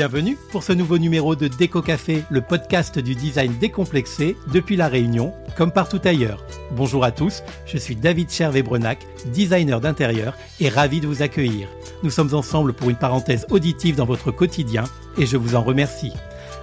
Bienvenue pour ce nouveau numéro de Déco Café, le podcast du design décomplexé depuis La Réunion, comme partout ailleurs. Bonjour à tous, je suis David Chervé-Brenac, designer d'intérieur et ravi de vous accueillir. Nous sommes ensemble pour une parenthèse auditive dans votre quotidien et je vous en remercie.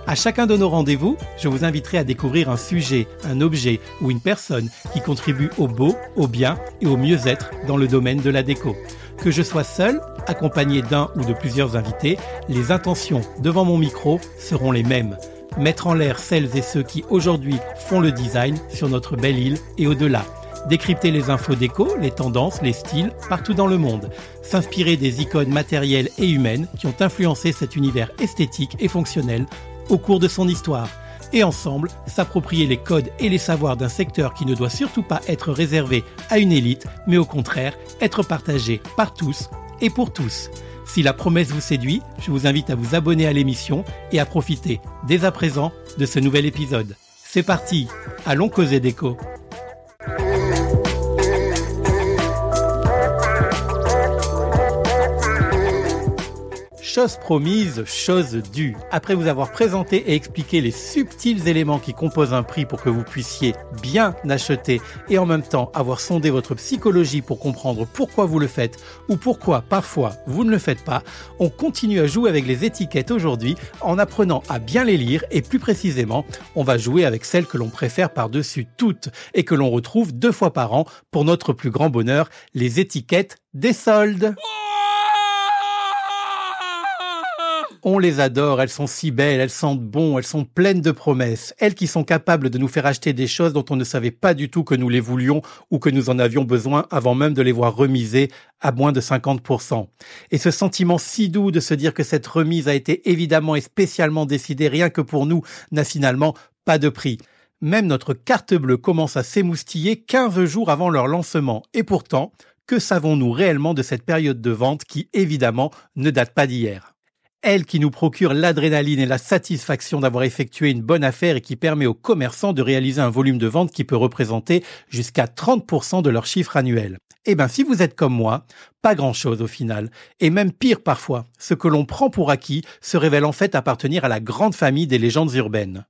À chacun de nos rendez-vous, je vous inviterai à découvrir un sujet, un objet ou une personne qui contribue au beau, au bien et au mieux-être dans le domaine de la déco. Que je sois seul, accompagné d'un ou de plusieurs invités, les intentions devant mon micro seront les mêmes. Mettre en l'air celles et ceux qui aujourd'hui font le design sur notre belle île et au-delà. Décrypter les infos déco, les tendances, les styles partout dans le monde. S'inspirer des icônes matérielles et humaines qui ont influencé cet univers esthétique et fonctionnel au cours de son histoire et ensemble s'approprier les codes et les savoirs d'un secteur qui ne doit surtout pas être réservé à une élite, mais au contraire être partagé par tous et pour tous. Si la promesse vous séduit, je vous invite à vous abonner à l'émission et à profiter dès à présent de ce nouvel épisode. C'est parti, allons causer déco. Chose promise, chose due. Après vous avoir présenté et expliqué les subtils éléments qui composent un prix pour que vous puissiez bien acheter et en même temps avoir sondé votre psychologie pour comprendre pourquoi vous le faites ou pourquoi parfois vous ne le faites pas, on continue à jouer avec les étiquettes aujourd'hui en apprenant à bien les lire et plus précisément, on va jouer avec celles que l'on préfère par-dessus toutes et que l'on retrouve deux fois par an pour notre plus grand bonheur, les étiquettes des soldes. On les adore, elles sont si belles, elles sentent bon, elles sont pleines de promesses. Elles qui sont capables de nous faire acheter des choses dont on ne savait pas du tout que nous les voulions ou que nous en avions besoin avant même de les voir remiser à moins de 50%. Et ce sentiment si doux de se dire que cette remise a été évidemment et spécialement décidée rien que pour nous n'a finalement pas de prix. Même notre carte bleue commence à s'émoustiller 15 jours avant leur lancement. Et pourtant, que savons-nous réellement de cette période de vente qui, évidemment, ne date pas d'hier? Elle qui nous procure l'adrénaline et la satisfaction d'avoir effectué une bonne affaire et qui permet aux commerçants de réaliser un volume de vente qui peut représenter jusqu'à 30% de leur chiffre annuel. Eh ben, si vous êtes comme moi, pas grand chose au final. Et même pire parfois, ce que l'on prend pour acquis se révèle en fait appartenir à la grande famille des légendes urbaines.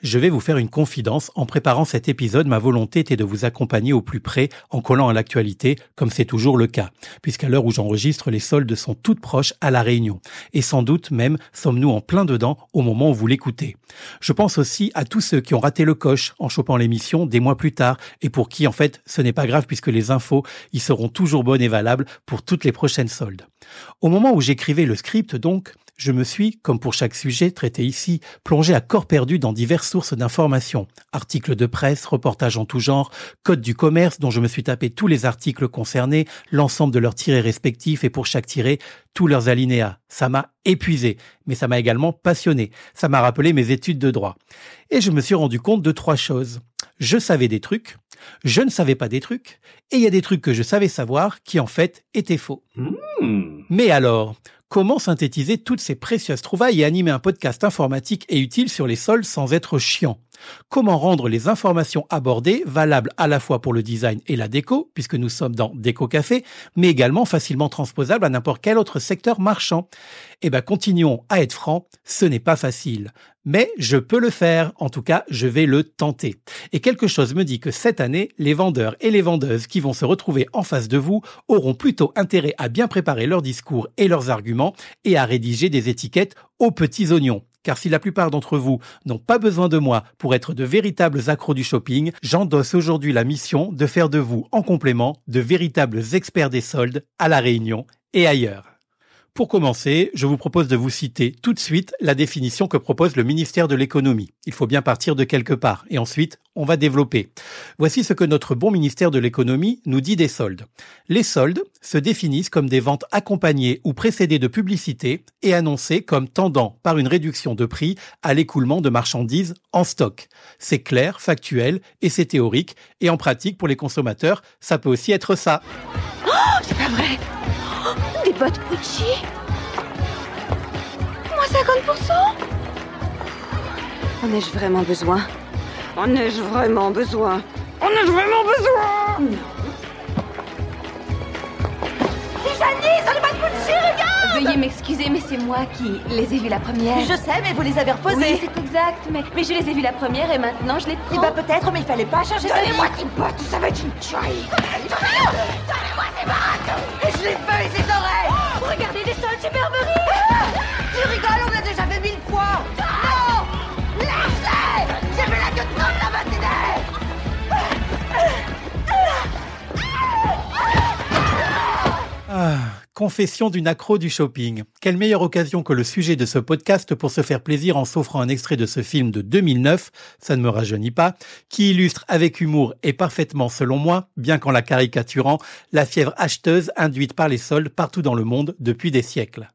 Je vais vous faire une confidence. En préparant cet épisode, ma volonté était de vous accompagner au plus près en collant à l'actualité, comme c'est toujours le cas, puisqu'à l'heure où j'enregistre, les soldes sont toutes proches à La Réunion. Et sans doute même sommes-nous en plein dedans au moment où vous l'écoutez. Je pense aussi à tous ceux qui ont raté le coche en chopant l'émission des mois plus tard et pour qui, en fait, ce n'est pas grave puisque les infos y seront toujours bonnes et valables pour toutes les prochaines soldes. Au moment où j'écrivais le script, donc, je me suis, comme pour chaque sujet traité ici, plongé à corps perdu dans diverses sources d'informations. Articles de presse, reportages en tout genre, code du commerce dont je me suis tapé tous les articles concernés, l'ensemble de leurs tirés respectifs et pour chaque tiré, tous leurs alinéas. Ça m'a épuisé, mais ça m'a également passionné. Ça m'a rappelé mes études de droit. Et je me suis rendu compte de trois choses. Je savais des trucs, je ne savais pas des trucs, et il y a des trucs que je savais savoir qui en fait étaient faux. Mmh. Mais alors, Comment synthétiser toutes ces précieuses trouvailles et animer un podcast informatique et utile sur les sols sans être chiant? Comment rendre les informations abordées valables à la fois pour le design et la déco, puisque nous sommes dans Déco Café, mais également facilement transposables à n'importe quel autre secteur marchand Eh ben, continuons à être francs, ce n'est pas facile. Mais je peux le faire, en tout cas, je vais le tenter. Et quelque chose me dit que cette année, les vendeurs et les vendeuses qui vont se retrouver en face de vous auront plutôt intérêt à bien préparer leurs discours et leurs arguments et à rédiger des étiquettes aux petits oignons car si la plupart d'entre vous n'ont pas besoin de moi pour être de véritables accros du shopping, j'endosse aujourd'hui la mission de faire de vous, en complément, de véritables experts des soldes à La Réunion et ailleurs. Pour commencer, je vous propose de vous citer tout de suite la définition que propose le ministère de l'économie. Il faut bien partir de quelque part et ensuite on va développer. Voici ce que notre bon ministère de l'économie nous dit des soldes. Les soldes se définissent comme des ventes accompagnées ou précédées de publicité et annoncées comme tendant par une réduction de prix à l'écoulement de marchandises en stock. C'est clair, factuel et c'est théorique et en pratique pour les consommateurs, ça peut aussi être ça. Oh, c'est pas vrai bottes Gucci Moins 50% En ai-je vraiment besoin? En ai-je vraiment besoin? En ai-je vraiment besoin? Non. Les bottes Gucci, regarde! Veuillez m'excuser, mais c'est moi qui les ai vus la première. Je sais, mais vous les avez reposés. Oui, c'est exact, mais, mais je les ai vus la première et maintenant je les Eh prends. bah peut-être, mais il fallait pas changer Donnez-moi tes bottes, ça va être une tuerie Bottes Je les feuille, ces oreilles Regardez des sols superberies confession d'une accro du shopping. Quelle meilleure occasion que le sujet de ce podcast pour se faire plaisir en s'offrant un extrait de ce film de 2009, ça ne me rajeunit pas, qui illustre avec humour et parfaitement selon moi, bien qu'en la caricaturant, la fièvre acheteuse induite par les soldes partout dans le monde depuis des siècles.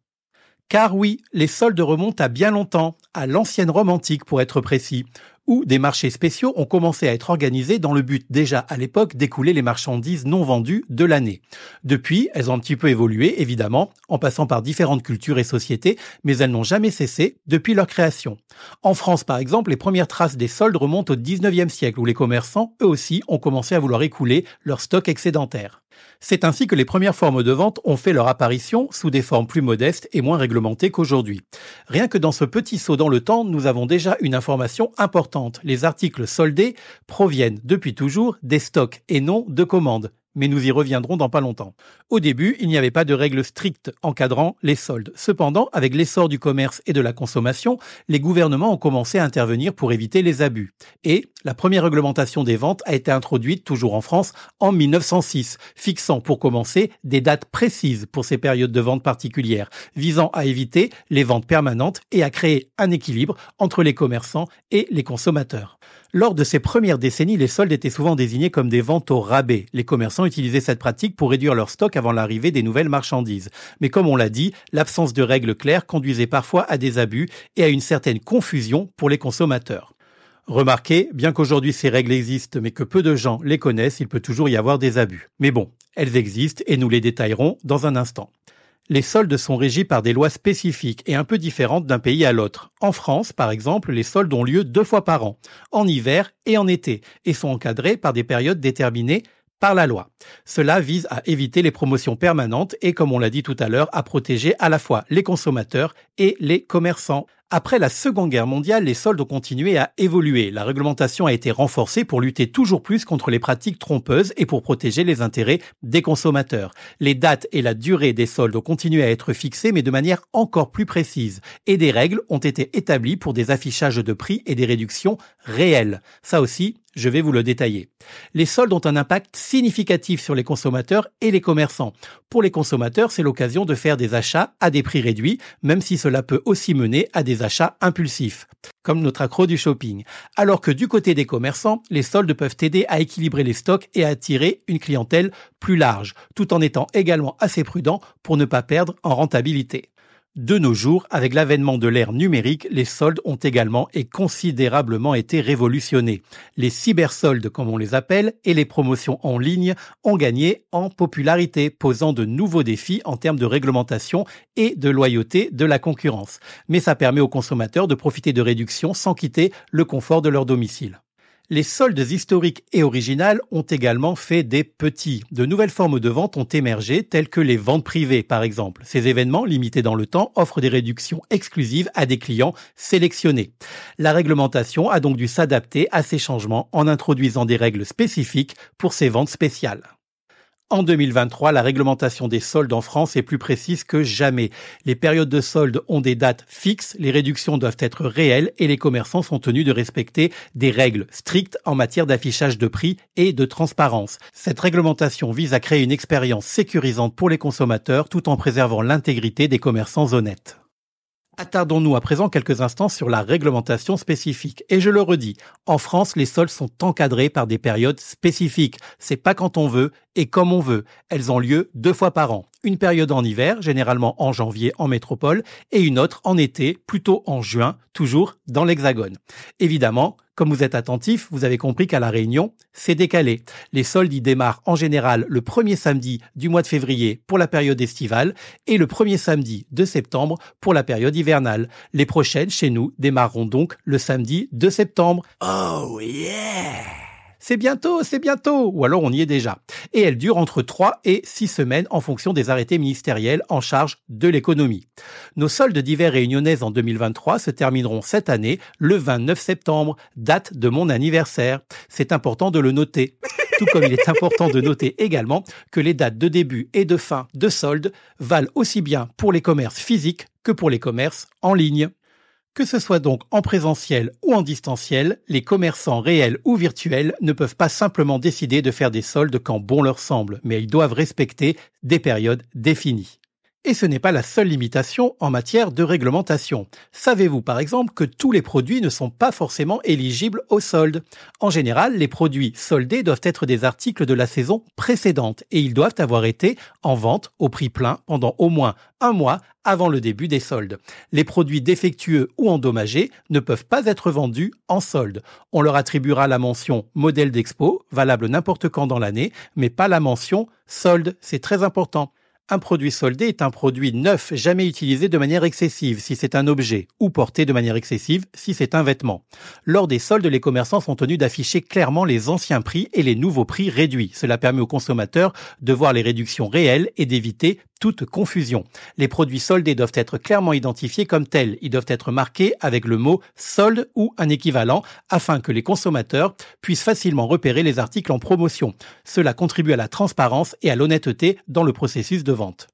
Car oui, les soldes remontent à bien longtemps, à l'ancienne Rome antique pour être précis, où des marchés spéciaux ont commencé à être organisés dans le but déjà à l'époque d'écouler les marchandises non vendues de l'année. Depuis, elles ont un petit peu évolué, évidemment, en passant par différentes cultures et sociétés, mais elles n'ont jamais cessé depuis leur création. En France, par exemple, les premières traces des soldes remontent au 19e siècle, où les commerçants, eux aussi, ont commencé à vouloir écouler leur stock excédentaire. C'est ainsi que les premières formes de vente ont fait leur apparition sous des formes plus modestes et moins réglementées qu'aujourd'hui. Rien que dans ce petit saut dans le temps, nous avons déjà une information importante. Les articles soldés proviennent depuis toujours des stocks et non de commandes. Mais nous y reviendrons dans pas longtemps. Au début, il n'y avait pas de règles strictes encadrant les soldes. Cependant, avec l'essor du commerce et de la consommation, les gouvernements ont commencé à intervenir pour éviter les abus. Et la première réglementation des ventes a été introduite, toujours en France, en 1906, fixant pour commencer des dates précises pour ces périodes de vente particulières, visant à éviter les ventes permanentes et à créer un équilibre entre les commerçants et les consommateurs. Lors de ces premières décennies, les soldes étaient souvent désignés comme des ventes au rabais. Les commerçants utilisaient cette pratique pour réduire leur stock avant l'arrivée des nouvelles marchandises. Mais comme on l'a dit, l'absence de règles claires conduisait parfois à des abus et à une certaine confusion pour les consommateurs. Remarquez, bien qu'aujourd'hui ces règles existent mais que peu de gens les connaissent, il peut toujours y avoir des abus. Mais bon, elles existent et nous les détaillerons dans un instant. Les soldes sont régis par des lois spécifiques et un peu différentes d'un pays à l'autre. En France, par exemple, les soldes ont lieu deux fois par an, en hiver et en été, et sont encadrés par des périodes déterminées par la loi. Cela vise à éviter les promotions permanentes et, comme on l'a dit tout à l'heure, à protéger à la fois les consommateurs et les commerçants. Après la Seconde Guerre mondiale, les soldes ont continué à évoluer. La réglementation a été renforcée pour lutter toujours plus contre les pratiques trompeuses et pour protéger les intérêts des consommateurs. Les dates et la durée des soldes ont continué à être fixées, mais de manière encore plus précise. Et des règles ont été établies pour des affichages de prix et des réductions réelles. Ça aussi, je vais vous le détailler. Les soldes ont un impact significatif sur les consommateurs et les commerçants. Pour les consommateurs, c'est l'occasion de faire des achats à des prix réduits, même si cela peut aussi mener à des achats impulsifs, comme notre accro du shopping. Alors que du côté des commerçants, les soldes peuvent aider à équilibrer les stocks et à attirer une clientèle plus large, tout en étant également assez prudent pour ne pas perdre en rentabilité. De nos jours, avec l'avènement de l'ère numérique, les soldes ont également et considérablement été révolutionnés. Les cybersoldes, comme on les appelle, et les promotions en ligne ont gagné en popularité, posant de nouveaux défis en termes de réglementation et de loyauté de la concurrence. Mais ça permet aux consommateurs de profiter de réductions sans quitter le confort de leur domicile. Les soldes historiques et originales ont également fait des petits. De nouvelles formes de vente ont émergé, telles que les ventes privées, par exemple. Ces événements, limités dans le temps, offrent des réductions exclusives à des clients sélectionnés. La réglementation a donc dû s'adapter à ces changements en introduisant des règles spécifiques pour ces ventes spéciales. En 2023, la réglementation des soldes en France est plus précise que jamais. Les périodes de soldes ont des dates fixes, les réductions doivent être réelles et les commerçants sont tenus de respecter des règles strictes en matière d'affichage de prix et de transparence. Cette réglementation vise à créer une expérience sécurisante pour les consommateurs tout en préservant l'intégrité des commerçants honnêtes. Attardons-nous à présent quelques instants sur la réglementation spécifique. Et je le redis, en France, les soldes sont encadrés par des périodes spécifiques. C'est pas quand on veut et comme on veut. Elles ont lieu deux fois par an. Une période en hiver, généralement en janvier en métropole, et une autre en été, plutôt en juin, toujours dans l'hexagone. Évidemment, comme vous êtes attentif, vous avez compris qu'à La Réunion, c'est décalé. Les soldes y démarrent en général le premier samedi du mois de février pour la période estivale et le premier samedi de septembre pour la période hivernale. Les prochaines, chez nous, démarreront donc le samedi de septembre. Oh yeah! C'est bientôt, c'est bientôt, ou alors on y est déjà. Et elle dure entre 3 et 6 semaines en fonction des arrêtés ministériels en charge de l'économie. Nos soldes d'hiver réunionnaises en 2023 se termineront cette année le 29 septembre, date de mon anniversaire. C'est important de le noter. Tout comme il est important de noter également que les dates de début et de fin de soldes valent aussi bien pour les commerces physiques que pour les commerces en ligne. Que ce soit donc en présentiel ou en distanciel, les commerçants réels ou virtuels ne peuvent pas simplement décider de faire des soldes quand bon leur semble, mais ils doivent respecter des périodes définies. Et ce n'est pas la seule limitation en matière de réglementation. Savez-vous par exemple que tous les produits ne sont pas forcément éligibles aux soldes En général, les produits soldés doivent être des articles de la saison précédente et ils doivent avoir été en vente au prix plein pendant au moins un mois avant le début des soldes. Les produits défectueux ou endommagés ne peuvent pas être vendus en solde. On leur attribuera la mention modèle d'expo, valable n'importe quand dans l'année, mais pas la mention solde, c'est très important. Un produit soldé est un produit neuf, jamais utilisé de manière excessive si c'est un objet, ou porté de manière excessive si c'est un vêtement. Lors des soldes, les commerçants sont tenus d'afficher clairement les anciens prix et les nouveaux prix réduits. Cela permet aux consommateurs de voir les réductions réelles et d'éviter toute confusion. Les produits soldés doivent être clairement identifiés comme tels. Ils doivent être marqués avec le mot solde ou un équivalent afin que les consommateurs puissent facilement repérer les articles en promotion. Cela contribue à la transparence et à l'honnêteté dans le processus de vente.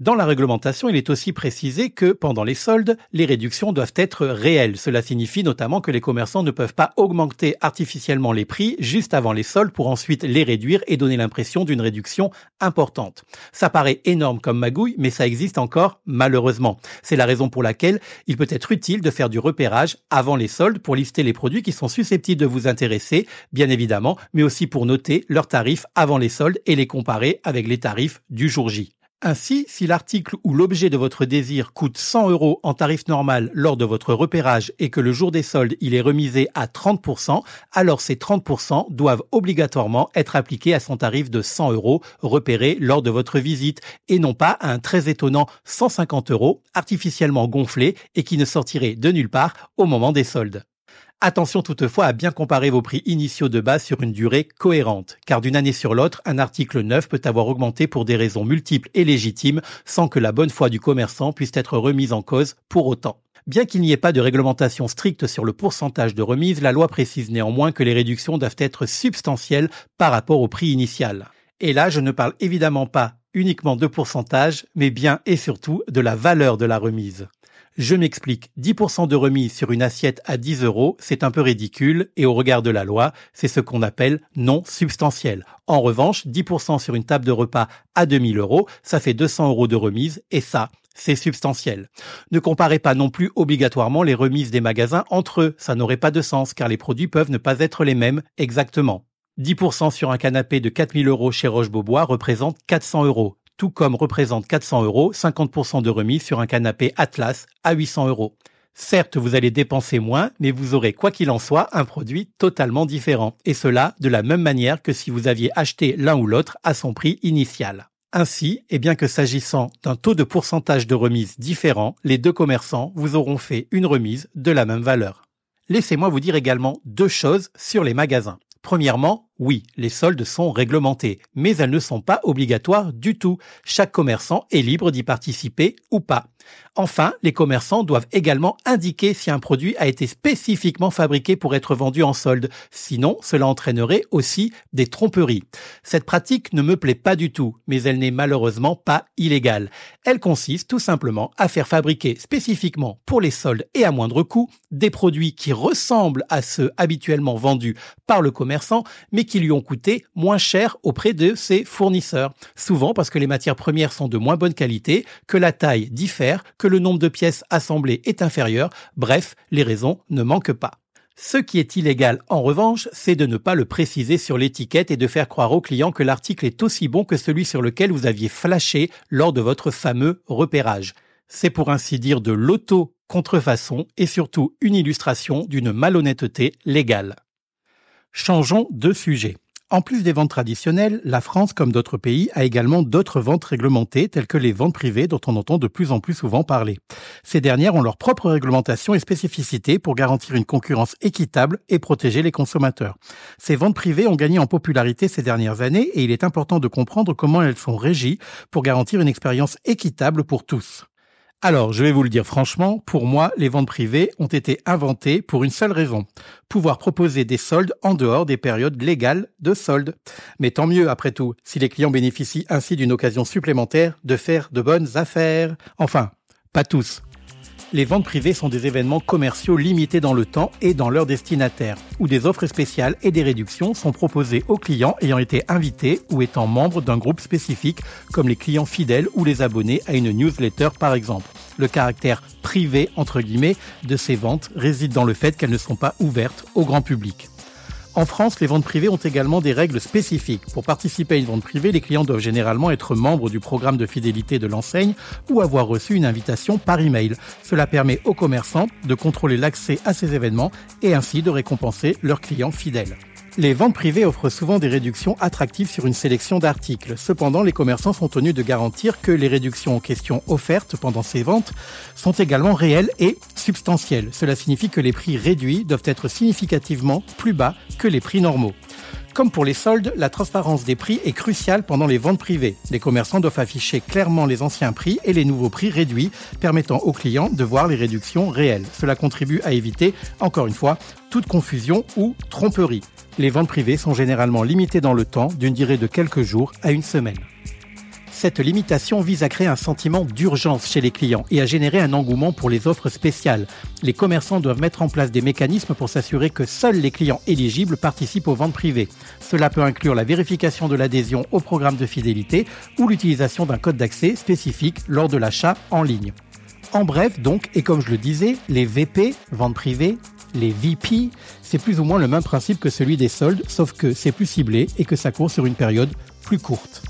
Dans la réglementation, il est aussi précisé que pendant les soldes, les réductions doivent être réelles. Cela signifie notamment que les commerçants ne peuvent pas augmenter artificiellement les prix juste avant les soldes pour ensuite les réduire et donner l'impression d'une réduction importante. Ça paraît énorme comme magouille, mais ça existe encore malheureusement. C'est la raison pour laquelle il peut être utile de faire du repérage avant les soldes pour lister les produits qui sont susceptibles de vous intéresser, bien évidemment, mais aussi pour noter leurs tarifs avant les soldes et les comparer avec les tarifs du jour J. Ainsi, si l'article ou l'objet de votre désir coûte 100 euros en tarif normal lors de votre repérage et que le jour des soldes il est remisé à 30%, alors ces 30% doivent obligatoirement être appliqués à son tarif de 100 euros repéré lors de votre visite et non pas à un très étonnant 150 euros artificiellement gonflé et qui ne sortirait de nulle part au moment des soldes. Attention toutefois à bien comparer vos prix initiaux de base sur une durée cohérente, car d'une année sur l'autre, un article neuf peut avoir augmenté pour des raisons multiples et légitimes sans que la bonne foi du commerçant puisse être remise en cause pour autant. Bien qu'il n'y ait pas de réglementation stricte sur le pourcentage de remise, la loi précise néanmoins que les réductions doivent être substantielles par rapport au prix initial. Et là, je ne parle évidemment pas uniquement de pourcentage, mais bien et surtout de la valeur de la remise. Je m'explique, 10% de remise sur une assiette à 10 euros, c'est un peu ridicule et au regard de la loi, c'est ce qu'on appelle non substantiel. En revanche, 10% sur une table de repas à 2000 euros, ça fait 200 euros de remise et ça, c'est substantiel. Ne comparez pas non plus obligatoirement les remises des magasins entre eux, ça n'aurait pas de sens car les produits peuvent ne pas être les mêmes exactement. 10% sur un canapé de 4000 euros chez Roche-Beaubois représente 400 euros tout comme représente 400 euros, 50% de remise sur un canapé Atlas à 800 euros. Certes, vous allez dépenser moins, mais vous aurez, quoi qu'il en soit, un produit totalement différent. Et cela de la même manière que si vous aviez acheté l'un ou l'autre à son prix initial. Ainsi, et bien que s'agissant d'un taux de pourcentage de remise différent, les deux commerçants vous auront fait une remise de la même valeur. Laissez-moi vous dire également deux choses sur les magasins. Premièrement, oui, les soldes sont réglementés, mais elles ne sont pas obligatoires du tout. Chaque commerçant est libre d'y participer ou pas. Enfin, les commerçants doivent également indiquer si un produit a été spécifiquement fabriqué pour être vendu en solde. Sinon, cela entraînerait aussi des tromperies. Cette pratique ne me plaît pas du tout, mais elle n'est malheureusement pas illégale. Elle consiste tout simplement à faire fabriquer spécifiquement pour les soldes et à moindre coût des produits qui ressemblent à ceux habituellement vendus par le commerçant, mais qui lui ont coûté moins cher auprès de ses fournisseurs. Souvent parce que les matières premières sont de moins bonne qualité, que la taille diffère, que le nombre de pièces assemblées est inférieur, bref, les raisons ne manquent pas. Ce qui est illégal, en revanche, c'est de ne pas le préciser sur l'étiquette et de faire croire au client que l'article est aussi bon que celui sur lequel vous aviez flashé lors de votre fameux repérage. C'est pour ainsi dire de l'auto-contrefaçon et surtout une illustration d'une malhonnêteté légale. Changeons de sujet. En plus des ventes traditionnelles, la France, comme d'autres pays, a également d'autres ventes réglementées, telles que les ventes privées dont on entend de plus en plus souvent parler. Ces dernières ont leur propre réglementation et spécificité pour garantir une concurrence équitable et protéger les consommateurs. Ces ventes privées ont gagné en popularité ces dernières années et il est important de comprendre comment elles sont régies pour garantir une expérience équitable pour tous. Alors, je vais vous le dire franchement, pour moi, les ventes privées ont été inventées pour une seule raison. Pouvoir proposer des soldes en dehors des périodes légales de soldes. Mais tant mieux, après tout, si les clients bénéficient ainsi d'une occasion supplémentaire de faire de bonnes affaires. Enfin, pas tous. Les ventes privées sont des événements commerciaux limités dans le temps et dans leur destinataire, où des offres spéciales et des réductions sont proposées aux clients ayant été invités ou étant membres d'un groupe spécifique, comme les clients fidèles ou les abonnés à une newsletter par exemple. Le caractère privé, entre guillemets, de ces ventes réside dans le fait qu'elles ne sont pas ouvertes au grand public. En France, les ventes privées ont également des règles spécifiques. Pour participer à une vente privée, les clients doivent généralement être membres du programme de fidélité de l'enseigne ou avoir reçu une invitation par email. Cela permet aux commerçants de contrôler l'accès à ces événements et ainsi de récompenser leurs clients fidèles. Les ventes privées offrent souvent des réductions attractives sur une sélection d'articles. Cependant, les commerçants sont tenus de garantir que les réductions en question offertes pendant ces ventes sont également réelles et substantielles. Cela signifie que les prix réduits doivent être significativement plus bas que les prix normaux. Comme pour les soldes, la transparence des prix est cruciale pendant les ventes privées. Les commerçants doivent afficher clairement les anciens prix et les nouveaux prix réduits, permettant aux clients de voir les réductions réelles. Cela contribue à éviter, encore une fois, toute confusion ou tromperie. Les ventes privées sont généralement limitées dans le temps d'une durée de quelques jours à une semaine. Cette limitation vise à créer un sentiment d'urgence chez les clients et à générer un engouement pour les offres spéciales. Les commerçants doivent mettre en place des mécanismes pour s'assurer que seuls les clients éligibles participent aux ventes privées. Cela peut inclure la vérification de l'adhésion au programme de fidélité ou l'utilisation d'un code d'accès spécifique lors de l'achat en ligne. En bref, donc, et comme je le disais, les VP, ventes privées, les VP, c'est plus ou moins le même principe que celui des soldes, sauf que c'est plus ciblé et que ça court sur une période plus courte.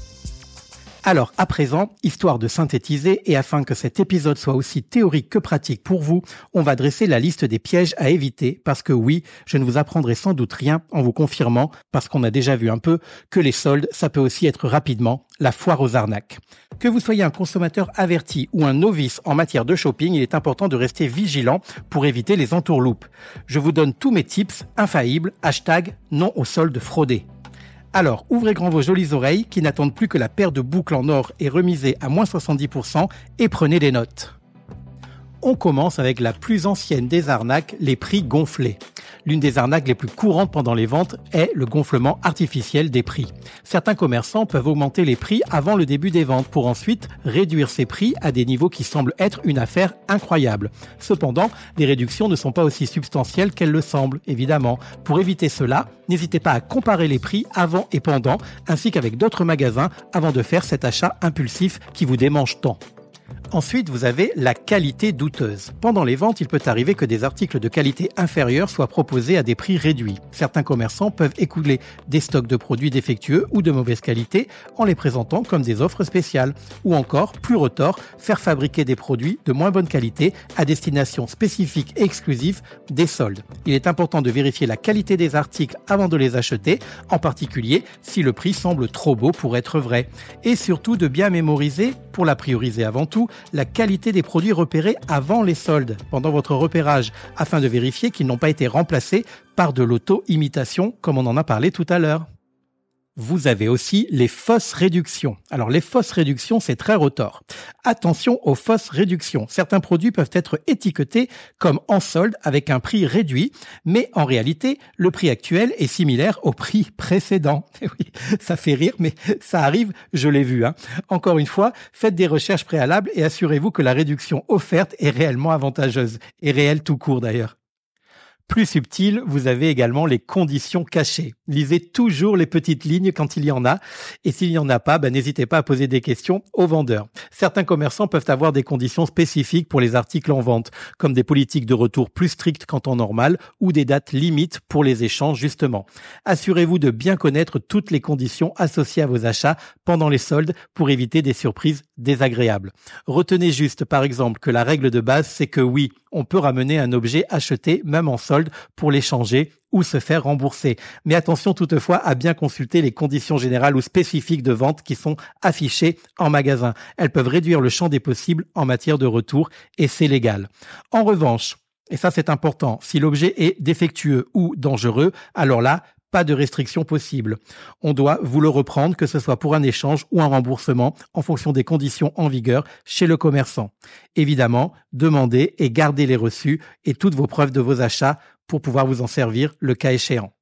Alors, à présent, histoire de synthétiser et afin que cet épisode soit aussi théorique que pratique pour vous, on va dresser la liste des pièges à éviter parce que oui, je ne vous apprendrai sans doute rien en vous confirmant, parce qu'on a déjà vu un peu, que les soldes, ça peut aussi être rapidement la foire aux arnaques. Que vous soyez un consommateur averti ou un novice en matière de shopping, il est important de rester vigilant pour éviter les entourloupes. Je vous donne tous mes tips infaillibles, hashtag non aux soldes fraudés. Alors, ouvrez grand vos jolies oreilles qui n'attendent plus que la paire de boucles en or est remisée à moins 70% et prenez des notes. On commence avec la plus ancienne des arnaques, les prix gonflés. L'une des arnaques les plus courantes pendant les ventes est le gonflement artificiel des prix. Certains commerçants peuvent augmenter les prix avant le début des ventes pour ensuite réduire ces prix à des niveaux qui semblent être une affaire incroyable. Cependant, les réductions ne sont pas aussi substantielles qu'elles le semblent, évidemment. Pour éviter cela, n'hésitez pas à comparer les prix avant et pendant, ainsi qu'avec d'autres magasins avant de faire cet achat impulsif qui vous démange tant. Ensuite, vous avez la qualité douteuse. Pendant les ventes, il peut arriver que des articles de qualité inférieure soient proposés à des prix réduits. Certains commerçants peuvent écouler des stocks de produits défectueux ou de mauvaise qualité en les présentant comme des offres spéciales. Ou encore, plus retors, faire fabriquer des produits de moins bonne qualité à destination spécifique et exclusive des soldes. Il est important de vérifier la qualité des articles avant de les acheter, en particulier si le prix semble trop beau pour être vrai. Et surtout de bien mémoriser, pour la prioriser avant tout, la qualité des produits repérés avant les soldes, pendant votre repérage, afin de vérifier qu'ils n'ont pas été remplacés par de l'auto-imitation, comme on en a parlé tout à l'heure. Vous avez aussi les fausses réductions. Alors les fausses réductions, c'est très retort. Attention aux fausses réductions. Certains produits peuvent être étiquetés comme en solde avec un prix réduit, mais en réalité, le prix actuel est similaire au prix précédent. Oui, ça fait rire, mais ça arrive, je l'ai vu. Hein. Encore une fois, faites des recherches préalables et assurez-vous que la réduction offerte est réellement avantageuse, et réelle tout court d'ailleurs. Plus subtil, vous avez également les conditions cachées. Lisez toujours les petites lignes quand il y en a. Et s'il n'y en a pas, ben, n'hésitez pas à poser des questions aux vendeurs. Certains commerçants peuvent avoir des conditions spécifiques pour les articles en vente, comme des politiques de retour plus strictes qu'en temps normal ou des dates limites pour les échanges justement. Assurez-vous de bien connaître toutes les conditions associées à vos achats pendant les soldes pour éviter des surprises désagréables. Retenez juste par exemple que la règle de base c'est que oui, on peut ramener un objet acheté même en solde pour les changer ou se faire rembourser. Mais attention toutefois à bien consulter les conditions générales ou spécifiques de vente qui sont affichées en magasin. Elles peuvent réduire le champ des possibles en matière de retour et c'est légal. En revanche, et ça c'est important, si l'objet est défectueux ou dangereux, alors là, pas de restriction possible. On doit vous le reprendre, que ce soit pour un échange ou un remboursement, en fonction des conditions en vigueur chez le commerçant. Évidemment, demandez et gardez les reçus et toutes vos preuves de vos achats pour pouvoir vous en servir le cas échéant.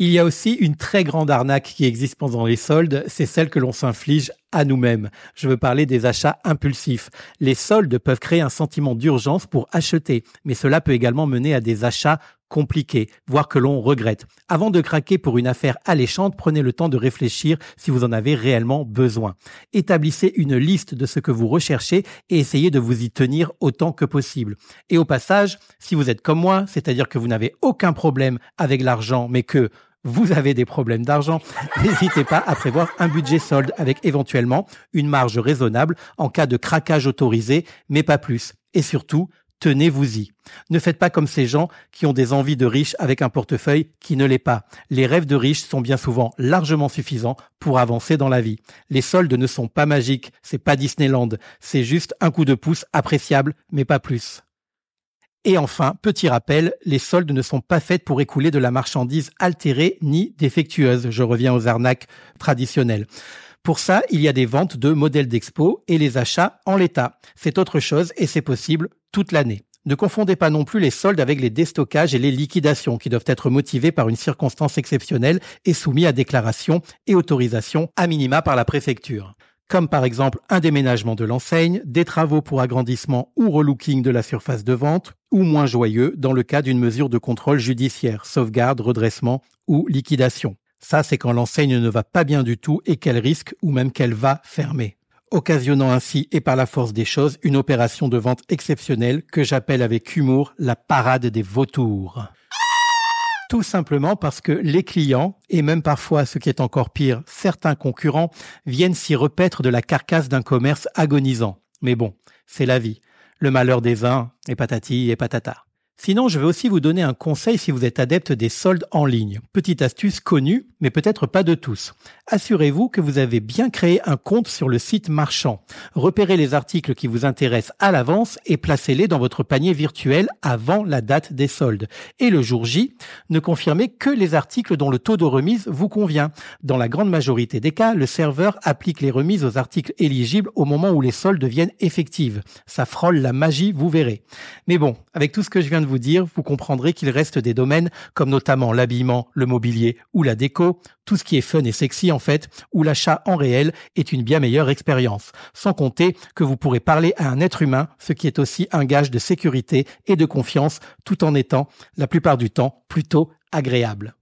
Il y a aussi une très grande arnaque qui existe pendant les soldes, c'est celle que l'on s'inflige à nous-mêmes. Je veux parler des achats impulsifs. Les soldes peuvent créer un sentiment d'urgence pour acheter, mais cela peut également mener à des achats compliqués, voire que l'on regrette. Avant de craquer pour une affaire alléchante, prenez le temps de réfléchir si vous en avez réellement besoin. Établissez une liste de ce que vous recherchez et essayez de vous y tenir autant que possible. Et au passage, si vous êtes comme moi, c'est-à-dire que vous n'avez aucun problème avec l'argent, mais que vous avez des problèmes d'argent, n'hésitez pas à prévoir un budget solde avec éventuellement une marge raisonnable en cas de craquage autorisé, mais pas plus. Et surtout, tenez-vous-y. Ne faites pas comme ces gens qui ont des envies de riches avec un portefeuille qui ne l'est pas. Les rêves de riches sont bien souvent largement suffisants pour avancer dans la vie. Les soldes ne sont pas magiques, c'est pas Disneyland, c'est juste un coup de pouce appréciable, mais pas plus. Et enfin, petit rappel, les soldes ne sont pas faites pour écouler de la marchandise altérée ni défectueuse. Je reviens aux arnaques traditionnelles. Pour ça, il y a des ventes de modèles d'expo et les achats en l'état. C'est autre chose et c'est possible toute l'année. Ne confondez pas non plus les soldes avec les déstockages et les liquidations qui doivent être motivés par une circonstance exceptionnelle et soumis à déclaration et autorisation à minima par la préfecture comme par exemple un déménagement de l'enseigne, des travaux pour agrandissement ou relooking de la surface de vente, ou moins joyeux dans le cas d'une mesure de contrôle judiciaire, sauvegarde, redressement ou liquidation. Ça, c'est quand l'enseigne ne va pas bien du tout et qu'elle risque ou même qu'elle va fermer occasionnant ainsi et par la force des choses une opération de vente exceptionnelle que j'appelle avec humour la parade des vautours. Tout simplement parce que les clients, et même parfois ce qui est encore pire, certains concurrents, viennent s'y repaître de la carcasse d'un commerce agonisant. Mais bon, c'est la vie. Le malheur des uns, et patati et patata. Sinon, je vais aussi vous donner un conseil si vous êtes adepte des soldes en ligne. Petite astuce connue, mais peut-être pas de tous. Assurez-vous que vous avez bien créé un compte sur le site marchand. Repérez les articles qui vous intéressent à l'avance et placez-les dans votre panier virtuel avant la date des soldes. Et le jour J, ne confirmez que les articles dont le taux de remise vous convient. Dans la grande majorité des cas, le serveur applique les remises aux articles éligibles au moment où les soldes deviennent effectives. Ça frôle la magie, vous verrez. Mais bon, avec tout ce que je viens de vous dire, vous comprendrez qu'il reste des domaines comme notamment l'habillement, le mobilier ou la déco, tout ce qui est fun et sexy en fait, où l'achat en réel est une bien meilleure expérience. Sans compter que vous pourrez parler à un être humain, ce qui est aussi un gage de sécurité et de confiance, tout en étant, la plupart du temps, plutôt agréable.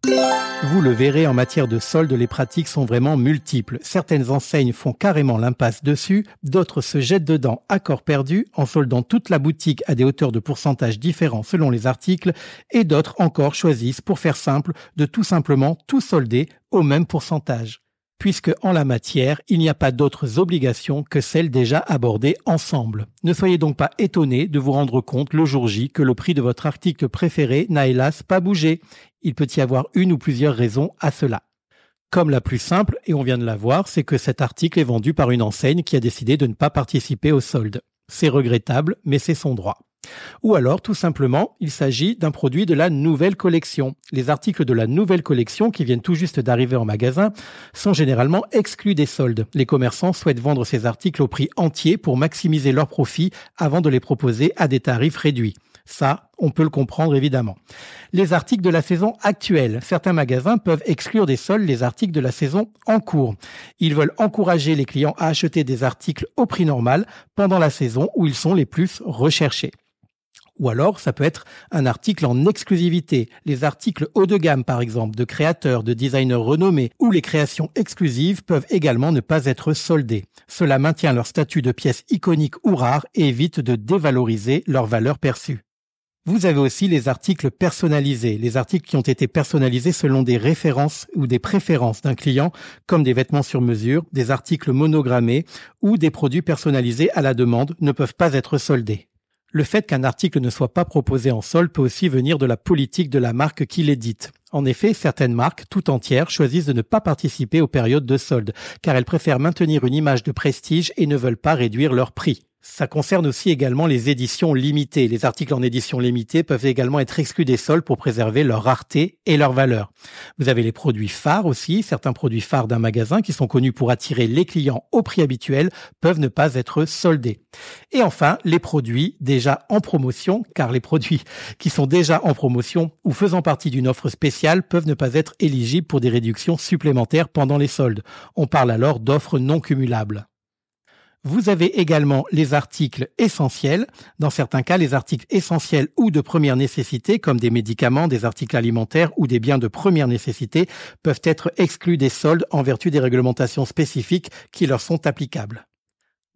Vous le verrez, en matière de solde, les pratiques sont vraiment multiples. Certaines enseignes font carrément l'impasse dessus, d'autres se jettent dedans à corps perdu en soldant toute la boutique à des hauteurs de pourcentage différents selon les articles, et d'autres encore choisissent, pour faire simple, de tout simplement tout solder au même pourcentage puisque en la matière, il n'y a pas d'autres obligations que celles déjà abordées ensemble. Ne soyez donc pas étonnés de vous rendre compte le jour J que le prix de votre article préféré n'a hélas pas bougé. Il peut y avoir une ou plusieurs raisons à cela. Comme la plus simple, et on vient de la voir, c'est que cet article est vendu par une enseigne qui a décidé de ne pas participer au solde. C'est regrettable, mais c'est son droit. Ou alors, tout simplement, il s'agit d'un produit de la nouvelle collection. Les articles de la nouvelle collection qui viennent tout juste d'arriver en magasin sont généralement exclus des soldes. Les commerçants souhaitent vendre ces articles au prix entier pour maximiser leurs profits avant de les proposer à des tarifs réduits. Ça, on peut le comprendre évidemment. Les articles de la saison actuelle. Certains magasins peuvent exclure des soldes les articles de la saison en cours. Ils veulent encourager les clients à acheter des articles au prix normal pendant la saison où ils sont les plus recherchés. Ou alors, ça peut être un article en exclusivité. Les articles haut de gamme, par exemple, de créateurs, de designers renommés, ou les créations exclusives peuvent également ne pas être soldées. Cela maintient leur statut de pièce iconique ou rare et évite de dévaloriser leur valeur perçue. Vous avez aussi les articles personnalisés, les articles qui ont été personnalisés selon des références ou des préférences d'un client, comme des vêtements sur mesure, des articles monogrammés ou des produits personnalisés à la demande ne peuvent pas être soldés. Le fait qu'un article ne soit pas proposé en solde peut aussi venir de la politique de la marque qui l'édite. En effet, certaines marques, tout entières, choisissent de ne pas participer aux périodes de solde, car elles préfèrent maintenir une image de prestige et ne veulent pas réduire leur prix. Ça concerne aussi également les éditions limitées. Les articles en édition limitée peuvent également être exclus des soldes pour préserver leur rareté et leur valeur. Vous avez les produits phares aussi. Certains produits phares d'un magasin qui sont connus pour attirer les clients au prix habituel peuvent ne pas être soldés. Et enfin, les produits déjà en promotion, car les produits qui sont déjà en promotion ou faisant partie d'une offre spéciale peuvent ne pas être éligibles pour des réductions supplémentaires pendant les soldes. On parle alors d'offres non cumulables. Vous avez également les articles essentiels, dans certains cas les articles essentiels ou de première nécessité, comme des médicaments, des articles alimentaires ou des biens de première nécessité, peuvent être exclus des soldes en vertu des réglementations spécifiques qui leur sont applicables.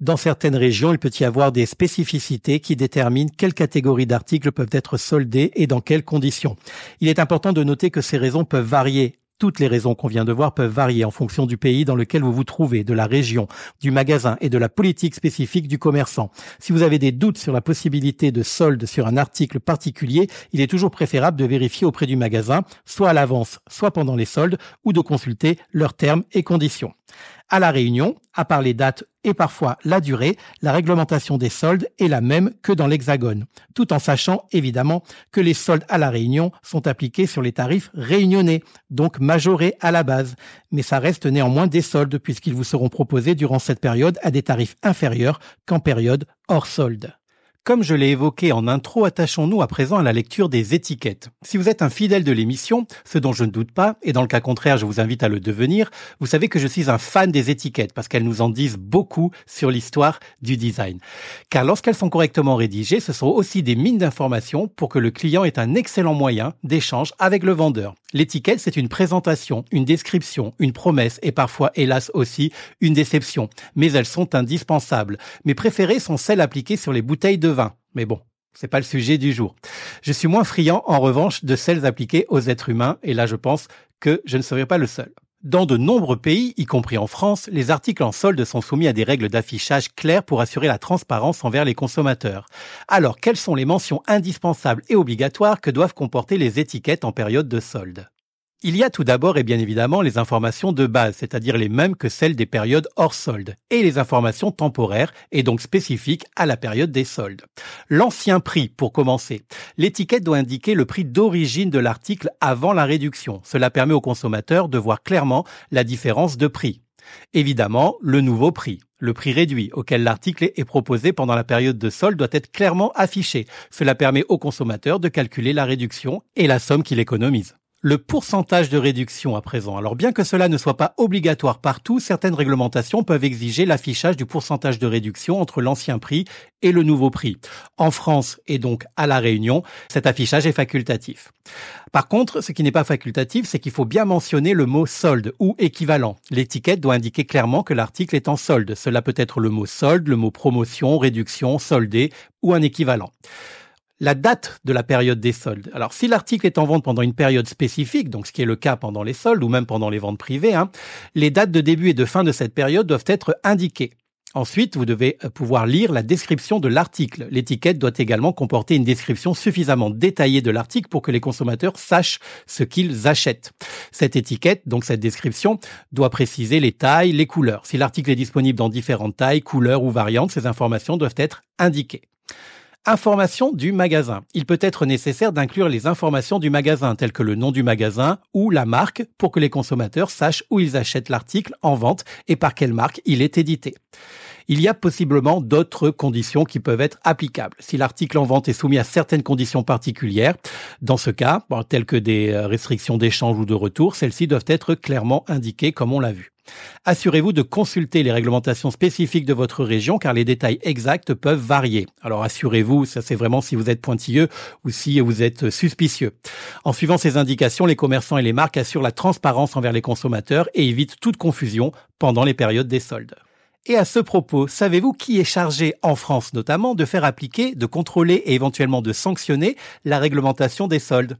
Dans certaines régions, il peut y avoir des spécificités qui déterminent quelles catégories d'articles peuvent être soldés et dans quelles conditions. Il est important de noter que ces raisons peuvent varier toutes les raisons qu'on vient de voir peuvent varier en fonction du pays dans lequel vous vous trouvez, de la région, du magasin et de la politique spécifique du commerçant. Si vous avez des doutes sur la possibilité de solde sur un article particulier, il est toujours préférable de vérifier auprès du magasin, soit à l'avance, soit pendant les soldes, ou de consulter leurs termes et conditions. À la Réunion, à part les dates et parfois la durée, la réglementation des soldes est la même que dans l'Hexagone, tout en sachant évidemment que les soldes à la Réunion sont appliqués sur les tarifs réunionnais, donc majorés à la base. Mais ça reste néanmoins des soldes puisqu'ils vous seront proposés durant cette période à des tarifs inférieurs qu'en période hors solde. Comme je l'ai évoqué en intro, attachons-nous à présent à la lecture des étiquettes. Si vous êtes un fidèle de l'émission, ce dont je ne doute pas, et dans le cas contraire, je vous invite à le devenir, vous savez que je suis un fan des étiquettes parce qu'elles nous en disent beaucoup sur l'histoire du design. Car lorsqu'elles sont correctement rédigées, ce sont aussi des mines d'informations pour que le client ait un excellent moyen d'échange avec le vendeur. L'étiquette, c'est une présentation, une description, une promesse et parfois, hélas aussi, une déception. Mais elles sont indispensables. Mes préférées sont celles appliquées sur les bouteilles de Mais bon, c'est pas le sujet du jour. Je suis moins friand, en revanche, de celles appliquées aux êtres humains, et là je pense que je ne serai pas le seul. Dans de nombreux pays, y compris en France, les articles en solde sont soumis à des règles d'affichage claires pour assurer la transparence envers les consommateurs. Alors, quelles sont les mentions indispensables et obligatoires que doivent comporter les étiquettes en période de solde? Il y a tout d'abord et bien évidemment les informations de base, c'est-à-dire les mêmes que celles des périodes hors solde, et les informations temporaires et donc spécifiques à la période des soldes. L'ancien prix, pour commencer. L'étiquette doit indiquer le prix d'origine de l'article avant la réduction. Cela permet au consommateur de voir clairement la différence de prix. Évidemment, le nouveau prix. Le prix réduit auquel l'article est proposé pendant la période de solde doit être clairement affiché. Cela permet au consommateur de calculer la réduction et la somme qu'il économise. Le pourcentage de réduction à présent. Alors bien que cela ne soit pas obligatoire partout, certaines réglementations peuvent exiger l'affichage du pourcentage de réduction entre l'ancien prix et le nouveau prix. En France et donc à La Réunion, cet affichage est facultatif. Par contre, ce qui n'est pas facultatif, c'est qu'il faut bien mentionner le mot solde ou équivalent. L'étiquette doit indiquer clairement que l'article est en solde. Cela peut être le mot solde, le mot promotion, réduction, soldé ou un équivalent la date de la période des soldes. Alors, si l'article est en vente pendant une période spécifique, donc ce qui est le cas pendant les soldes ou même pendant les ventes privées, hein, les dates de début et de fin de cette période doivent être indiquées. Ensuite, vous devez euh, pouvoir lire la description de l'article. L'étiquette doit également comporter une description suffisamment détaillée de l'article pour que les consommateurs sachent ce qu'ils achètent. Cette étiquette, donc cette description, doit préciser les tailles, les couleurs. Si l'article est disponible dans différentes tailles, couleurs ou variantes, ces informations doivent être indiquées. Information du magasin. Il peut être nécessaire d'inclure les informations du magasin, telles que le nom du magasin ou la marque, pour que les consommateurs sachent où ils achètent l'article en vente et par quelle marque il est édité. Il y a possiblement d'autres conditions qui peuvent être applicables. Si l'article en vente est soumis à certaines conditions particulières, dans ce cas, telles que des euh, restrictions d'échange ou de retour, celles-ci doivent être clairement indiquées comme on l'a vu. Assurez-vous de consulter les réglementations spécifiques de votre région car les détails exacts peuvent varier. Alors assurez-vous, ça c'est vraiment si vous êtes pointilleux ou si vous êtes suspicieux. En suivant ces indications, les commerçants et les marques assurent la transparence envers les consommateurs et évitent toute confusion pendant les périodes des soldes. Et à ce propos, savez-vous qui est chargé, en France notamment, de faire appliquer, de contrôler et éventuellement de sanctionner la réglementation des soldes?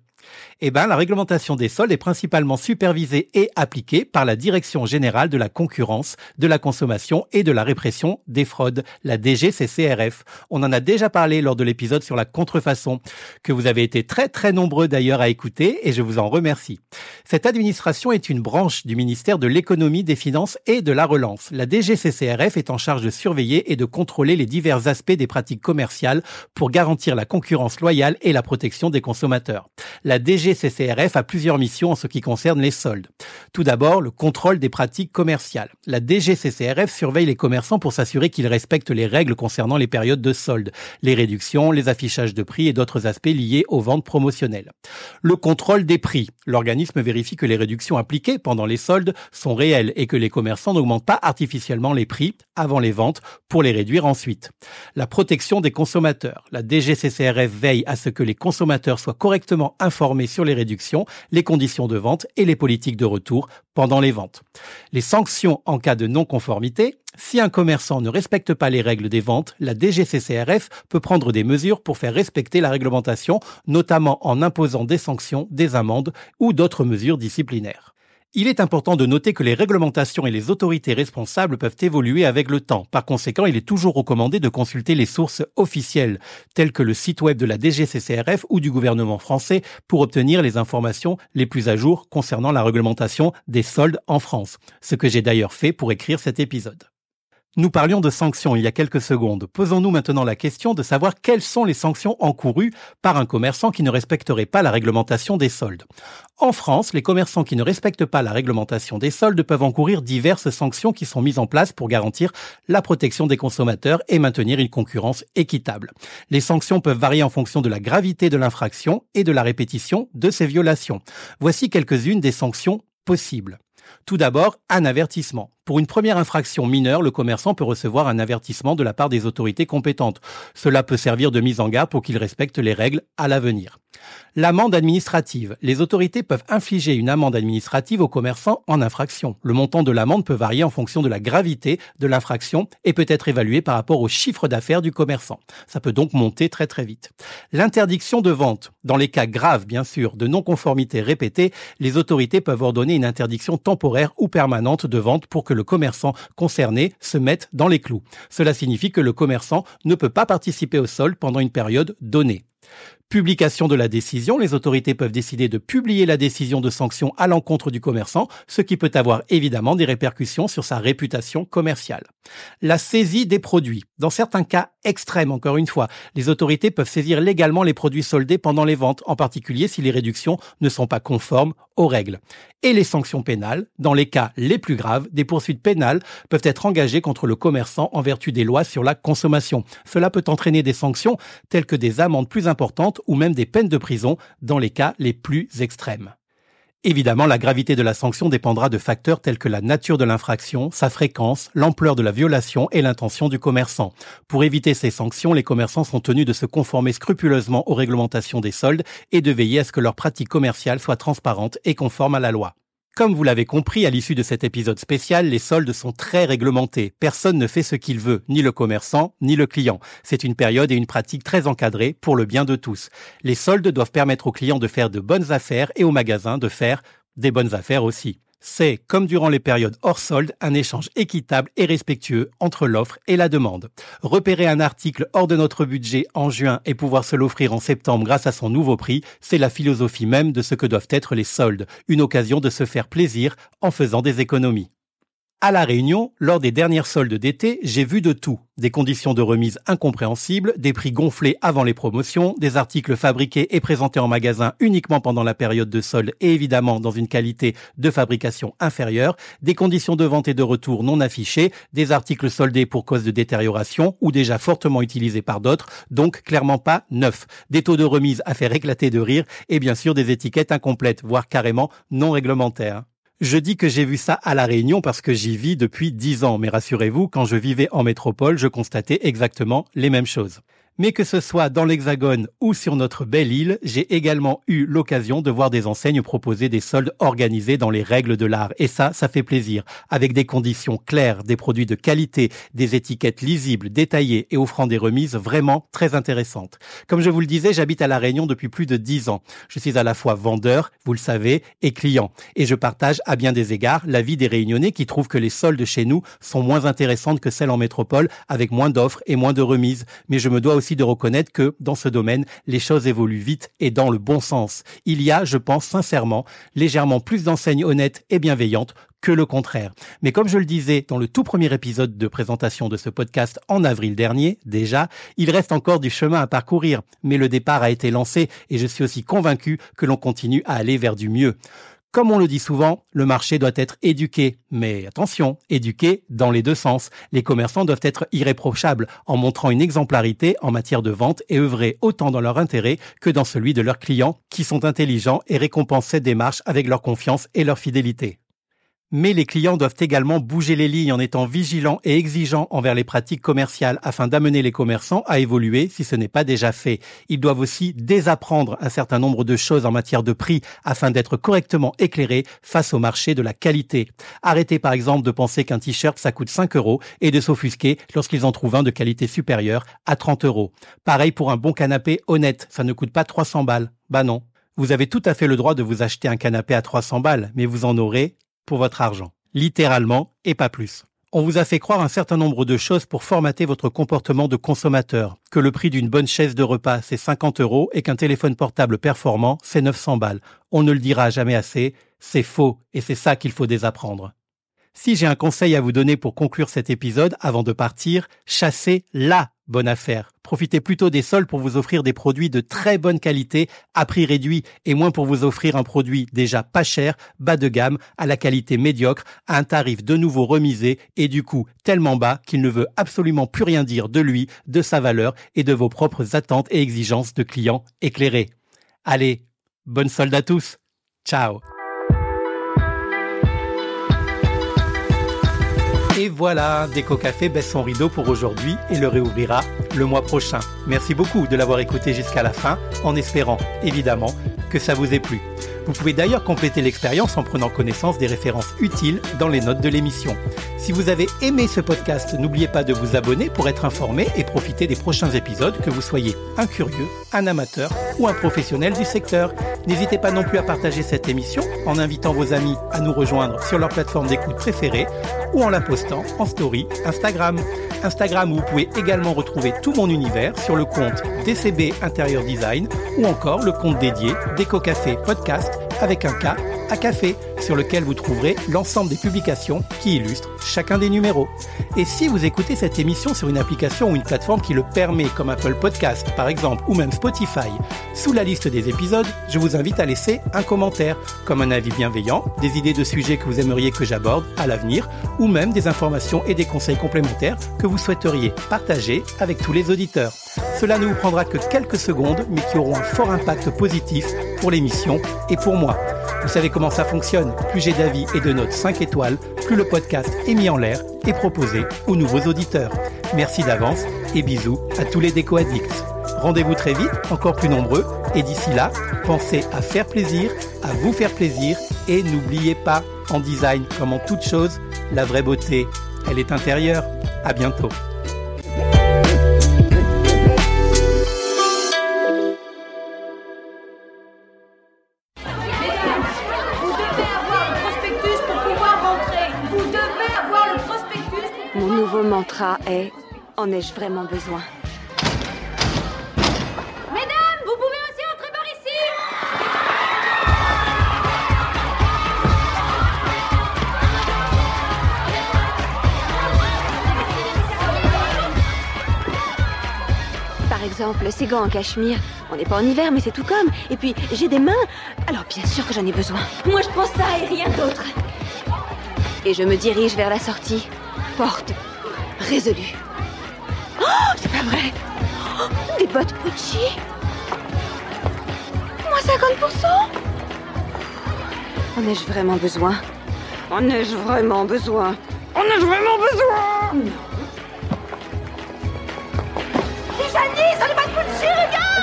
Eh ben, la réglementation des soldes est principalement supervisée et appliquée par la Direction générale de la concurrence, de la consommation et de la répression des fraudes, la DGCCRF. On en a déjà parlé lors de l'épisode sur la contrefaçon, que vous avez été très très nombreux d'ailleurs à écouter et je vous en remercie. Cette administration est une branche du ministère de l'économie, des finances et de la relance. La DGCCRF est en charge de surveiller et de contrôler les divers aspects des pratiques commerciales pour garantir la concurrence loyale et la protection des consommateurs. DGCCRF a plusieurs missions en ce qui concerne les soldes. Tout d'abord, le contrôle des pratiques commerciales. La DGCCRF surveille les commerçants pour s'assurer qu'ils respectent les règles concernant les périodes de soldes, les réductions, les affichages de prix et d'autres aspects liés aux ventes promotionnelles. Le contrôle des prix. L'organisme vérifie que les réductions appliquées pendant les soldes sont réelles et que les commerçants n'augmentent pas artificiellement les prix avant les ventes pour les réduire ensuite. La protection des consommateurs. La DGCCRF veille à ce que les consommateurs soient correctement informés sur les réductions, les conditions de vente et les politiques de retour pendant les ventes. Les sanctions en cas de non-conformité. Si un commerçant ne respecte pas les règles des ventes, la DGCCRF peut prendre des mesures pour faire respecter la réglementation, notamment en imposant des sanctions, des amendes ou d'autres mesures disciplinaires. Il est important de noter que les réglementations et les autorités responsables peuvent évoluer avec le temps. Par conséquent, il est toujours recommandé de consulter les sources officielles, telles que le site web de la DGCCRF ou du gouvernement français, pour obtenir les informations les plus à jour concernant la réglementation des soldes en France. Ce que j'ai d'ailleurs fait pour écrire cet épisode. Nous parlions de sanctions il y a quelques secondes. Posons-nous maintenant la question de savoir quelles sont les sanctions encourues par un commerçant qui ne respecterait pas la réglementation des soldes. En France, les commerçants qui ne respectent pas la réglementation des soldes peuvent encourir diverses sanctions qui sont mises en place pour garantir la protection des consommateurs et maintenir une concurrence équitable. Les sanctions peuvent varier en fonction de la gravité de l'infraction et de la répétition de ces violations. Voici quelques-unes des sanctions possibles. Tout d'abord, un avertissement. Pour une première infraction mineure, le commerçant peut recevoir un avertissement de la part des autorités compétentes. Cela peut servir de mise en garde pour qu'il respecte les règles à l'avenir. L'amende administrative. Les autorités peuvent infliger une amende administrative aux commerçants en infraction. Le montant de l'amende peut varier en fonction de la gravité de l'infraction et peut être évalué par rapport au chiffre d'affaires du commerçant. Ça peut donc monter très très vite. L'interdiction de vente. Dans les cas graves, bien sûr, de non-conformité répétée, les autorités peuvent ordonner une interdiction temporaire ou permanente de vente pour que le commerçant concerné se mette dans les clous. Cela signifie que le commerçant ne peut pas participer au sol pendant une période donnée. Publication de la décision, les autorités peuvent décider de publier la décision de sanction à l'encontre du commerçant, ce qui peut avoir évidemment des répercussions sur sa réputation commerciale. La saisie des produits. Dans certains cas extrêmes, encore une fois, les autorités peuvent saisir légalement les produits soldés pendant les ventes, en particulier si les réductions ne sont pas conformes aux règles. Et les sanctions pénales. Dans les cas les plus graves, des poursuites pénales peuvent être engagées contre le commerçant en vertu des lois sur la consommation. Cela peut entraîner des sanctions telles que des amendes plus importantes ou même des peines de prison dans les cas les plus extrêmes. Évidemment, la gravité de la sanction dépendra de facteurs tels que la nature de l'infraction, sa fréquence, l'ampleur de la violation et l'intention du commerçant. Pour éviter ces sanctions, les commerçants sont tenus de se conformer scrupuleusement aux réglementations des soldes et de veiller à ce que leurs pratiques commerciales soient transparentes et conformes à la loi. Comme vous l'avez compris à l'issue de cet épisode spécial, les soldes sont très réglementés. Personne ne fait ce qu'il veut, ni le commerçant, ni le client. C'est une période et une pratique très encadrée pour le bien de tous. Les soldes doivent permettre aux clients de faire de bonnes affaires et aux magasins de faire des bonnes affaires aussi. C'est, comme durant les périodes hors solde, un échange équitable et respectueux entre l'offre et la demande. Repérer un article hors de notre budget en juin et pouvoir se l'offrir en septembre grâce à son nouveau prix, c'est la philosophie même de ce que doivent être les soldes, une occasion de se faire plaisir en faisant des économies. À La Réunion, lors des dernières soldes d'été, j'ai vu de tout. Des conditions de remise incompréhensibles, des prix gonflés avant les promotions, des articles fabriqués et présentés en magasin uniquement pendant la période de solde et évidemment dans une qualité de fabrication inférieure, des conditions de vente et de retour non affichées, des articles soldés pour cause de détérioration ou déjà fortement utilisés par d'autres, donc clairement pas neufs, des taux de remise à faire éclater de rire et bien sûr des étiquettes incomplètes, voire carrément non réglementaires. Je dis que j'ai vu ça à La Réunion parce que j'y vis depuis dix ans, mais rassurez-vous, quand je vivais en métropole, je constatais exactement les mêmes choses. Mais que ce soit dans l'Hexagone ou sur notre belle île, j'ai également eu l'occasion de voir des enseignes proposer des soldes organisés dans les règles de l'art. Et ça, ça fait plaisir. Avec des conditions claires, des produits de qualité, des étiquettes lisibles, détaillées et offrant des remises vraiment très intéressantes. Comme je vous le disais, j'habite à La Réunion depuis plus de dix ans. Je suis à la fois vendeur, vous le savez, et client. Et je partage à bien des égards l'avis des Réunionnais qui trouvent que les soldes chez nous sont moins intéressantes que celles en métropole avec moins d'offres et moins de remises. Mais je me dois aussi de reconnaître que, dans ce domaine, les choses évoluent vite et dans le bon sens. Il y a, je pense sincèrement, légèrement plus d'enseignes honnêtes et bienveillantes que le contraire. Mais comme je le disais dans le tout premier épisode de présentation de ce podcast en avril dernier, déjà, il reste encore du chemin à parcourir. Mais le départ a été lancé et je suis aussi convaincu que l'on continue à aller vers du mieux. Comme on le dit souvent, le marché doit être éduqué. Mais attention, éduqué dans les deux sens. Les commerçants doivent être irréprochables en montrant une exemplarité en matière de vente et œuvrer autant dans leur intérêt que dans celui de leurs clients qui sont intelligents et récompensent cette démarche avec leur confiance et leur fidélité. Mais les clients doivent également bouger les lignes en étant vigilants et exigeants envers les pratiques commerciales afin d'amener les commerçants à évoluer si ce n'est pas déjà fait. Ils doivent aussi désapprendre un certain nombre de choses en matière de prix afin d'être correctement éclairés face au marché de la qualité. Arrêtez par exemple de penser qu'un t-shirt ça coûte 5 euros et de s'offusquer lorsqu'ils en trouvent un de qualité supérieure à 30 euros. Pareil pour un bon canapé honnête, ça ne coûte pas 300 balles. Bah non. Vous avez tout à fait le droit de vous acheter un canapé à 300 balles, mais vous en aurez votre argent. Littéralement, et pas plus. On vous a fait croire un certain nombre de choses pour formater votre comportement de consommateur. Que le prix d'une bonne chaise de repas, c'est 50 euros et qu'un téléphone portable performant, c'est 900 balles. On ne le dira jamais assez. C'est faux et c'est ça qu'il faut désapprendre. Si j'ai un conseil à vous donner pour conclure cet épisode avant de partir, chassez la bonne affaire. Profitez plutôt des soldes pour vous offrir des produits de très bonne qualité à prix réduit et moins pour vous offrir un produit déjà pas cher, bas de gamme, à la qualité médiocre, à un tarif de nouveau remisé et du coup tellement bas qu'il ne veut absolument plus rien dire de lui, de sa valeur et de vos propres attentes et exigences de clients éclairés. Allez, bonne solde à tous. Ciao Et voilà, Déco Café baisse son rideau pour aujourd'hui et le réouvrira le mois prochain. Merci beaucoup de l'avoir écouté jusqu'à la fin, en espérant évidemment que ça vous ait plu. Vous pouvez d'ailleurs compléter l'expérience en prenant connaissance des références utiles dans les notes de l'émission. Si vous avez aimé ce podcast, n'oubliez pas de vous abonner pour être informé et profiter des prochains épisodes, que vous soyez un curieux, un amateur ou un professionnel du secteur. N'hésitez pas non plus à partager cette émission en invitant vos amis à nous rejoindre sur leur plateforme d'écoute préférée ou en la postant en story Instagram. Instagram où vous pouvez également retrouver tout mon univers sur le compte DCB Intérieur Design ou encore le compte dédié Déco Café Podcast avec un K à café sur lequel vous trouverez l'ensemble des publications qui illustrent chacun des numéros. Et si vous écoutez cette émission sur une application ou une plateforme qui le permet, comme Apple Podcast par exemple, ou même Spotify, sous la liste des épisodes, je vous invite à laisser un commentaire, comme un avis bienveillant, des idées de sujets que vous aimeriez que j'aborde à l'avenir, ou même des informations et des conseils complémentaires que vous souhaiteriez partager avec tous les auditeurs. Cela ne vous prendra que quelques secondes, mais qui auront un fort impact positif pour l'émission et pour moi. Vous savez comment ça fonctionne. Plus j'ai d'avis et de notes 5 étoiles, plus le podcast est mis en l'air et proposé aux nouveaux auditeurs. Merci d'avance et bisous à tous les déco addicts. Rendez-vous très vite, encore plus nombreux, et d'ici là, pensez à faire plaisir, à vous faire plaisir, et n'oubliez pas, en design comme en toute chose, la vraie beauté, elle est intérieure. À bientôt. Est En ai-je vraiment besoin? Mesdames, vous pouvez aussi entrer par ici Par exemple, ces gants en cachemire. On n'est pas en hiver, mais c'est tout comme. Et puis, j'ai des mains. Alors, bien sûr que j'en ai besoin. Moi, je prends ça et rien d'autre. Et je me dirige vers la sortie. Forte. Résolue. Oh, c'est pas vrai. Oh, des bottes Gucci. Moins 50%. En ai-je vraiment besoin? En ai-je vraiment besoin? En ai-je vraiment besoin?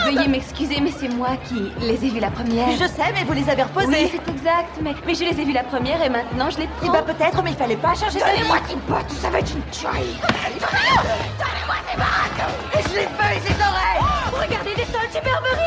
Veuillez m'excuser, mais c'est moi qui les ai vus la première. Je sais, mais vous les avez reposés. Oui, c'est exact, mais, mais je les ai vus la première et maintenant je les prends. Eh bah peut-être, mais il fallait pas changer Donnez moi tes bottes, ça va être une tuerie. Donnez-moi ces baraques Et je les feux et ses oreilles oh, Regardez des sols superberies